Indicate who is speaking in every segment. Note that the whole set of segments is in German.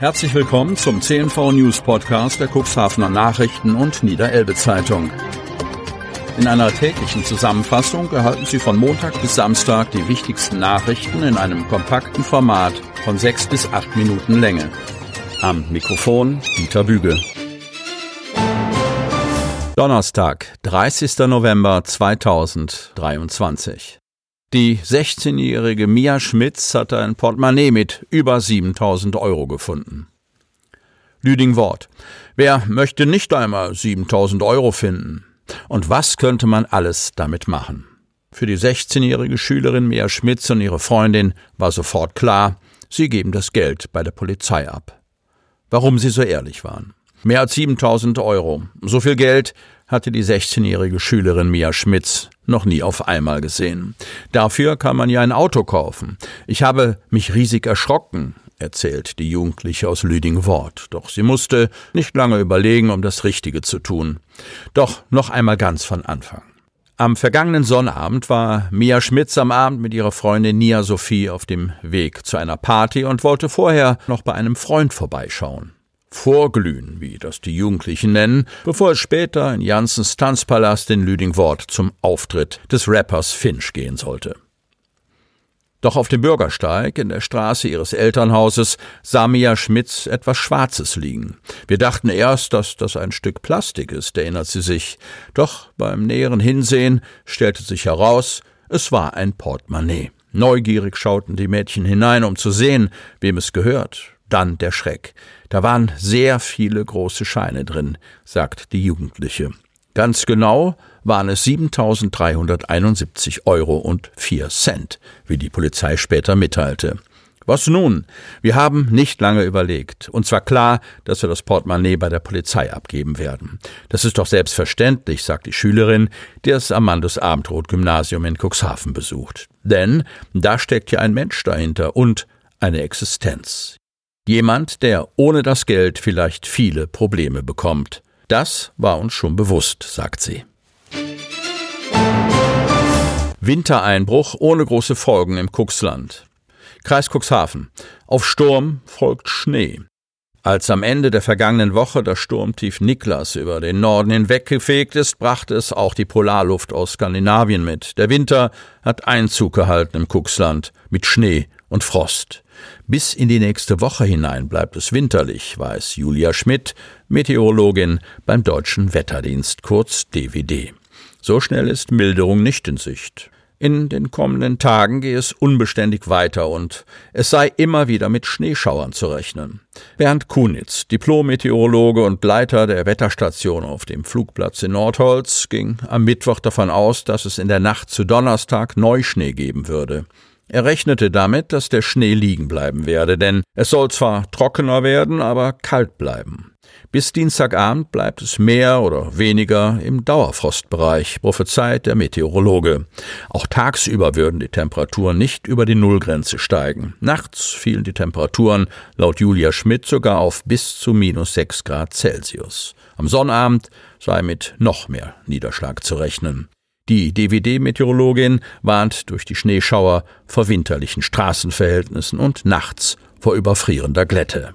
Speaker 1: Herzlich willkommen zum CNV News Podcast der Cuxhavener Nachrichten und Niederelbe Zeitung. In einer täglichen Zusammenfassung erhalten Sie von Montag bis Samstag die wichtigsten Nachrichten in einem kompakten Format von sechs bis acht Minuten Länge. Am Mikrofon Dieter Büge. Donnerstag, 30. November 2023. Die 16-jährige Mia Schmitz hatte ein Portemonnaie mit über 7000 Euro gefunden. Lüding Wort. Wer möchte nicht einmal 7000 Euro finden? Und was könnte man alles damit machen? Für die 16-jährige Schülerin Mia Schmitz und ihre Freundin war sofort klar, sie geben das Geld bei der Polizei ab. Warum sie so ehrlich waren. Mehr als 7000 Euro. So viel Geld hatte die 16-jährige Schülerin Mia Schmitz noch nie auf einmal gesehen. Dafür kann man ja ein Auto kaufen. Ich habe mich riesig erschrocken, erzählt die Jugendliche aus Lüding-Wort. Doch sie musste nicht lange überlegen, um das Richtige zu tun. Doch noch einmal ganz von Anfang. Am vergangenen Sonnabend war Mia Schmitz am Abend mit ihrer Freundin Nia Sophie auf dem Weg zu einer Party und wollte vorher noch bei einem Freund vorbeischauen. Vorglühen, wie das die Jugendlichen nennen, bevor es später in Janssens Tanzpalast in Lüdingwort zum Auftritt des Rappers Finch gehen sollte. Doch auf dem Bürgersteig in der Straße ihres Elternhauses sah Mia Schmitz etwas Schwarzes liegen. Wir dachten erst, dass das ein Stück Plastik ist, erinnert sie sich. Doch beim näheren Hinsehen stellte sich heraus, es war ein Portemonnaie. Neugierig schauten die Mädchen hinein, um zu sehen, wem es gehört. Dann der Schreck. Da waren sehr viele große Scheine drin, sagt die Jugendliche. Ganz genau waren es 7.371 Euro und vier Cent, wie die Polizei später mitteilte. Was nun? Wir haben nicht lange überlegt. Uns war klar, dass wir das Portemonnaie bei der Polizei abgeben werden. Das ist doch selbstverständlich, sagt die Schülerin, die das Amandus Abendroth Gymnasium in Cuxhaven besucht. Denn da steckt ja ein Mensch dahinter und eine Existenz. Jemand, der ohne das Geld vielleicht viele Probleme bekommt. Das war uns schon bewusst, sagt sie. Wintereinbruch ohne große Folgen im Cuxland. Kreis Cuxhaven. Auf Sturm folgt Schnee. Als am Ende der vergangenen Woche das Sturmtief Niklas über den Norden hinweggefegt ist, brachte es auch die Polarluft aus Skandinavien mit. Der Winter hat Einzug gehalten im Cuxland mit Schnee und Frost. Bis in die nächste Woche hinein bleibt es winterlich, weiß Julia Schmidt, Meteorologin beim Deutschen Wetterdienst, kurz DWD. So schnell ist Milderung nicht in Sicht. In den kommenden Tagen gehe es unbeständig weiter und es sei immer wieder mit Schneeschauern zu rechnen. Bernd Kunitz, Diplom-Meteorologe und Leiter der Wetterstation auf dem Flugplatz in Nordholz, ging am Mittwoch davon aus, dass es in der Nacht zu Donnerstag Neuschnee geben würde. Er rechnete damit, dass der Schnee liegen bleiben werde, denn es soll zwar trockener werden, aber kalt bleiben. Bis Dienstagabend bleibt es mehr oder weniger im Dauerfrostbereich, prophezeit der Meteorologe. Auch tagsüber würden die Temperaturen nicht über die Nullgrenze steigen. Nachts fielen die Temperaturen laut Julia Schmidt sogar auf bis zu minus sechs Grad Celsius. Am Sonnabend sei mit noch mehr Niederschlag zu rechnen. Die DWD-Meteorologin warnt durch die Schneeschauer vor winterlichen Straßenverhältnissen und nachts vor überfrierender Glätte.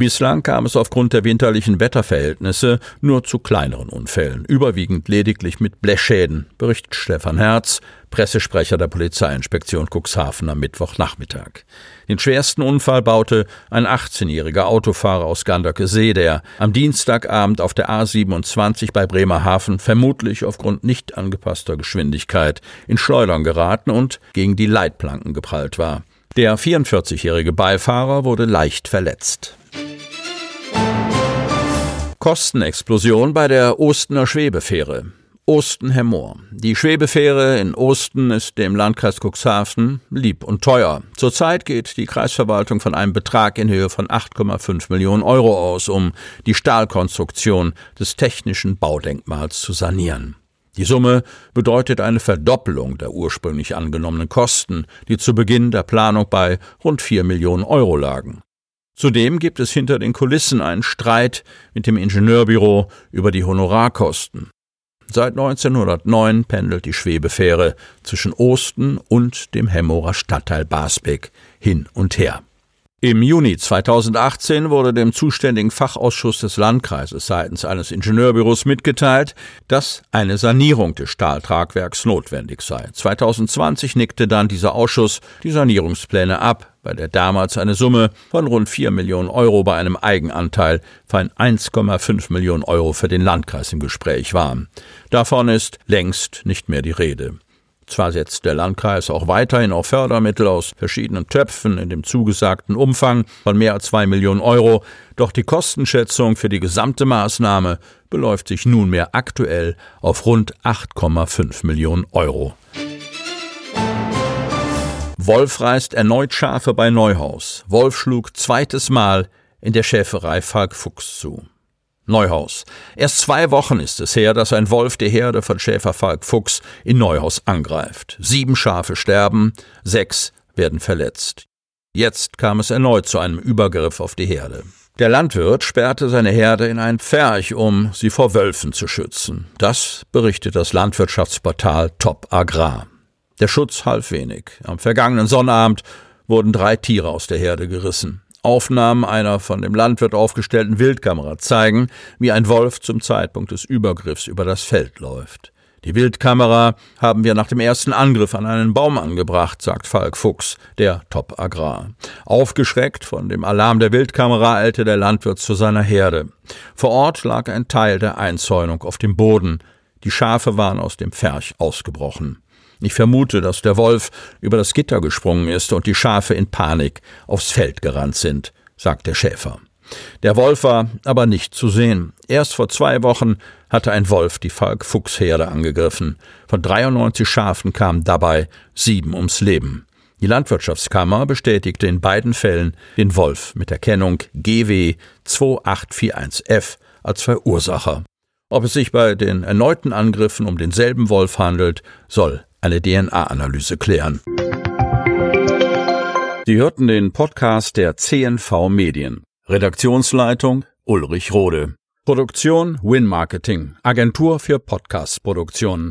Speaker 1: Bislang kam es aufgrund der winterlichen Wetterverhältnisse nur zu kleineren Unfällen, überwiegend lediglich mit Blechschäden, berichtet Stefan Herz, Pressesprecher der Polizeiinspektion Cuxhaven am Mittwochnachmittag. Den schwersten Unfall baute ein 18-jähriger Autofahrer aus Gandöcke See, der am Dienstagabend auf der A27 bei Bremerhaven vermutlich aufgrund nicht angepasster Geschwindigkeit in Schleudern geraten und gegen die Leitplanken geprallt war. Der 44-jährige Beifahrer wurde leicht verletzt. Kostenexplosion bei der Ostener Schwebefähre. Osten-Hemmoor. Die Schwebefähre in Osten ist dem Landkreis Cuxhaven lieb und teuer. Zurzeit geht die Kreisverwaltung von einem Betrag in Höhe von 8,5 Millionen Euro aus, um die Stahlkonstruktion des technischen Baudenkmals zu sanieren. Die Summe bedeutet eine Verdoppelung der ursprünglich angenommenen Kosten, die zu Beginn der Planung bei rund 4 Millionen Euro lagen. Zudem gibt es hinter den Kulissen einen Streit mit dem Ingenieurbüro über die Honorarkosten. Seit 1909 pendelt die Schwebefähre zwischen Osten und dem Hemmorer Stadtteil Basbeck hin und her. Im Juni 2018 wurde dem zuständigen Fachausschuss des Landkreises seitens eines Ingenieurbüros mitgeteilt, dass eine Sanierung des Stahltragwerks notwendig sei. 2020 nickte dann dieser Ausschuss die Sanierungspläne ab, bei der damals eine Summe von rund 4 Millionen Euro bei einem Eigenanteil von 1,5 Millionen Euro für den Landkreis im Gespräch war. Davon ist längst nicht mehr die Rede. Zwar setzt der Landkreis auch weiterhin auf Fördermittel aus verschiedenen Töpfen in dem zugesagten Umfang von mehr als zwei Millionen Euro, doch die Kostenschätzung für die gesamte Maßnahme beläuft sich nunmehr aktuell auf rund 8,5 Millionen Euro. Wolf reißt erneut Schafe bei Neuhaus. Wolf schlug zweites Mal in der Schäferei Falk Fuchs zu. Neuhaus. Erst zwei Wochen ist es her, dass ein Wolf die Herde von Schäfer Falk Fuchs in Neuhaus angreift. Sieben Schafe sterben, sechs werden verletzt. Jetzt kam es erneut zu einem Übergriff auf die Herde. Der Landwirt sperrte seine Herde in ein Pferch, um sie vor Wölfen zu schützen. Das berichtet das Landwirtschaftsportal Top Agrar. Der Schutz half wenig. Am vergangenen Sonnabend wurden drei Tiere aus der Herde gerissen. Aufnahmen einer von dem Landwirt aufgestellten Wildkamera zeigen, wie ein Wolf zum Zeitpunkt des Übergriffs über das Feld läuft. Die Wildkamera haben wir nach dem ersten Angriff an einen Baum angebracht, sagt Falk Fuchs, der Top Agrar. Aufgeschreckt von dem Alarm der Wildkamera eilte der Landwirt zu seiner Herde. Vor Ort lag ein Teil der Einzäunung auf dem Boden. Die Schafe waren aus dem Pferch ausgebrochen. Ich vermute, dass der Wolf über das Gitter gesprungen ist und die Schafe in Panik aufs Feld gerannt sind, sagt der Schäfer. Der Wolf war aber nicht zu sehen. Erst vor zwei Wochen hatte ein Wolf die Falk-Fuchs-Herde angegriffen. Von 93 Schafen kamen dabei sieben ums Leben. Die Landwirtschaftskammer bestätigte in beiden Fällen den Wolf mit der Kennung GW 2841F als Verursacher. Ob es sich bei den erneuten Angriffen um denselben Wolf handelt, soll eine DNA-Analyse klären. Sie hörten den Podcast der CNV Medien. Redaktionsleitung Ulrich Rode. Produktion Win Marketing, Agentur für Podcast-Produktionen.